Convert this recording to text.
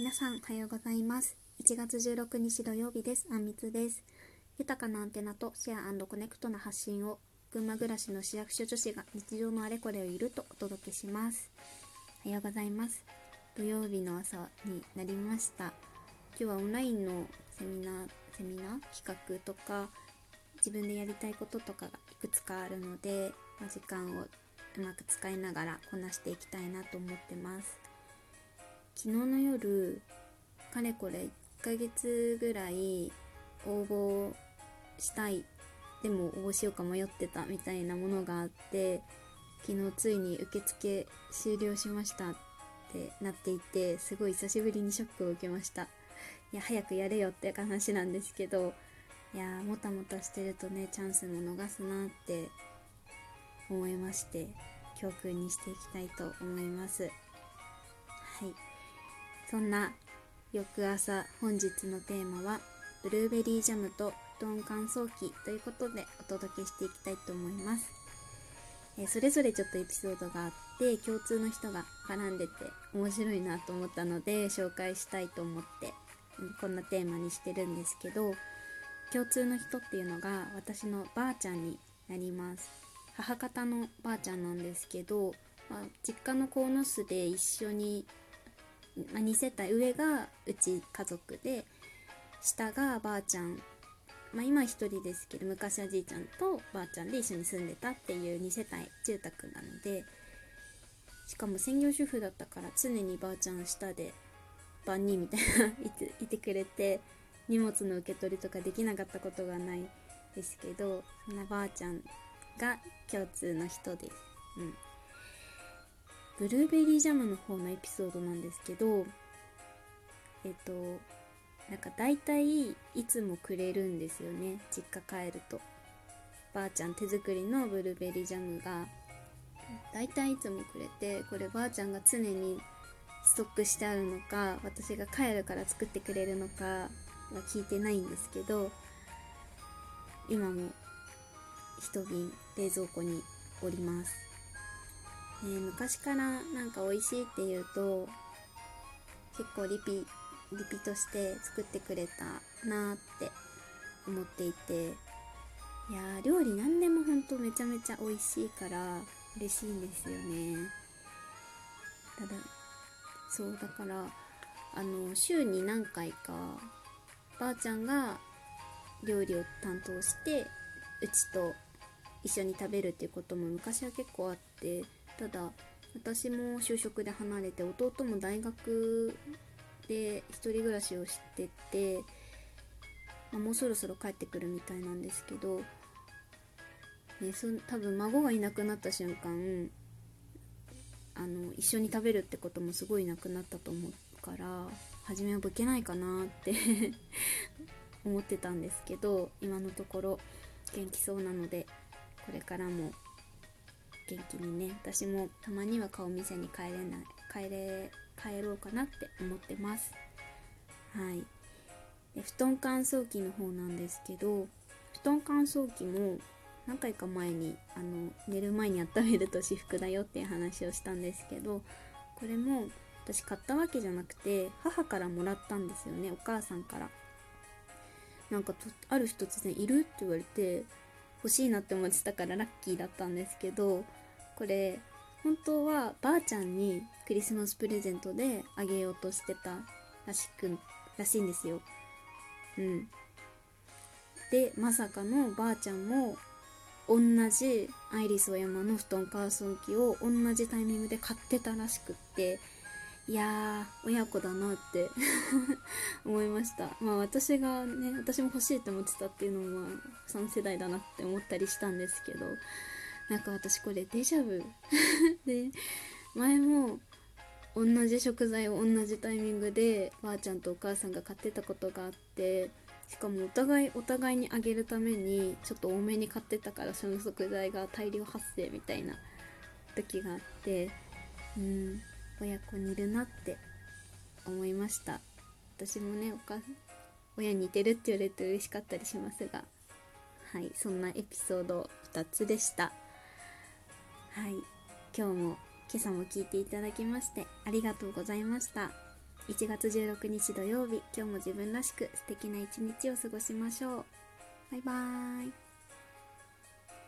皆さんおはようございます。1月16日土曜日です。あんみつです。豊かなアンテナとシェアコネクトな発信を群馬暮らしの市役所女子が日常のあれこれをいるとお届けします。おはようございます。土曜日の朝になりました。今日はオンラインのセミナーセミナー企画とか自分でやりたいこととかがいくつかあるので、まあ、時間をうまく使いながらこなしていきたいなと思ってます。昨日の夜かれこれ1ヶ月ぐらい応募したい。でも応募しようか迷ってたみたいなものがあって昨日ついに受付終了しましたってなっていてすごい久しぶりにショックを受けました。いや早くやれよって話なんですけどいやもたもたしてるとねチャンスも逃すなって思いまして教訓にしていきたいと思います。はい。そんな翌朝本日のテーマはブルーベリージャムと布団乾燥機ということでお届けしていきたいと思います、えそれぞれちょっとエピソードがあって共通の人が絡んでて面白いなと思ったので紹介したいと思って、うん、こんなテーマにしてるんですけど共通の人っていうのが私のばあちゃんになります。母方のばあちゃんなんですけど、まあ、実家の鴻巣で一緒に、2世帯上がうち家族で下がばあちゃんまあ、今1人ですけど昔はじいちゃんとばあちゃんで一緒に住んでたっていう2世帯住宅なのでしかも専業主婦だったから常にばあちゃん下で万人みたいな いていてくれて荷物の受け取りとかできなかったことがないですけどそんなばあちゃんが共通の人です。うん。ブルーベリージャムの方のエピソードなんですけど、えっと、なんか大体いつもくれるんですよね、実家帰ると。ばあちゃん手作りのブルーベリージャムが大体いつもくれて、こればあちゃんが常にストックしてあるのか、私が帰るから作ってくれるのかは聞いてないんですけど、今も1瓶冷蔵庫におります、ね、昔からなんか美味しいっていうと結構リピリピとして作ってくれたなーって思っていていや料理何でもほんとめちゃめちゃ美味しいから嬉しいんですよね。ただそうだからあの週に何回かばあちゃんが料理を担当してうちと一緒に食べるっていうことも昔は結構あってただ私も就職で離れて弟も大学で1人暮らしをしてて、まあ、もうそろそろ帰ってくるみたいなんですけど、ね、そ多分孫がいなくなった瞬間あの一緒に食べるってこともすごいなくなったと思うから初めはボケないかなって 思ってたんですけど今のところ元気そうなのでこれからも元気にね私もたまには顔見せに帰れない帰れ帰ろうかなって思ってますはいで布団乾燥機の方なんですけど布団乾燥機も何回か前にあの寝る前に温めると至福だよっていう話をしたんですけどこれも私買ったわけじゃなくて母からもらったんですよねお母さんからなんかある日突然「いる?」って言われて欲しいなって思ってたからラッキーだったんですけどこれ本当はばあちゃんにクリスマスプレゼントであげようとしてたらしくらしいんですよ。うん。でまさかのばあちゃんも同じアイリスオーヤマの布団乾燥機を同じタイミングで買ってたらしくっていやー親子だなって 思いましたまあ私がね私も欲しいって思ってたっていうのも3世代だなって思ったりしたんですけどなんか私これデジャブ。で前も同じ食材を同じタイミングでばあちゃんとお母さんが買ってたことがあってしかもお互いお互いにあげるためにちょっと多めに買ってたからその食材が大量発生みたいな時があってうん親子にいるなって思いました。私もねお母親似てるって言われて嬉しかったりしますがはいそんなエピソード2つでした。はい。今日も今朝も聞いていただきましてありがとうございました。1月16日土曜日今日も自分らしく素敵な一日を過ごしましょう。バイバーイ。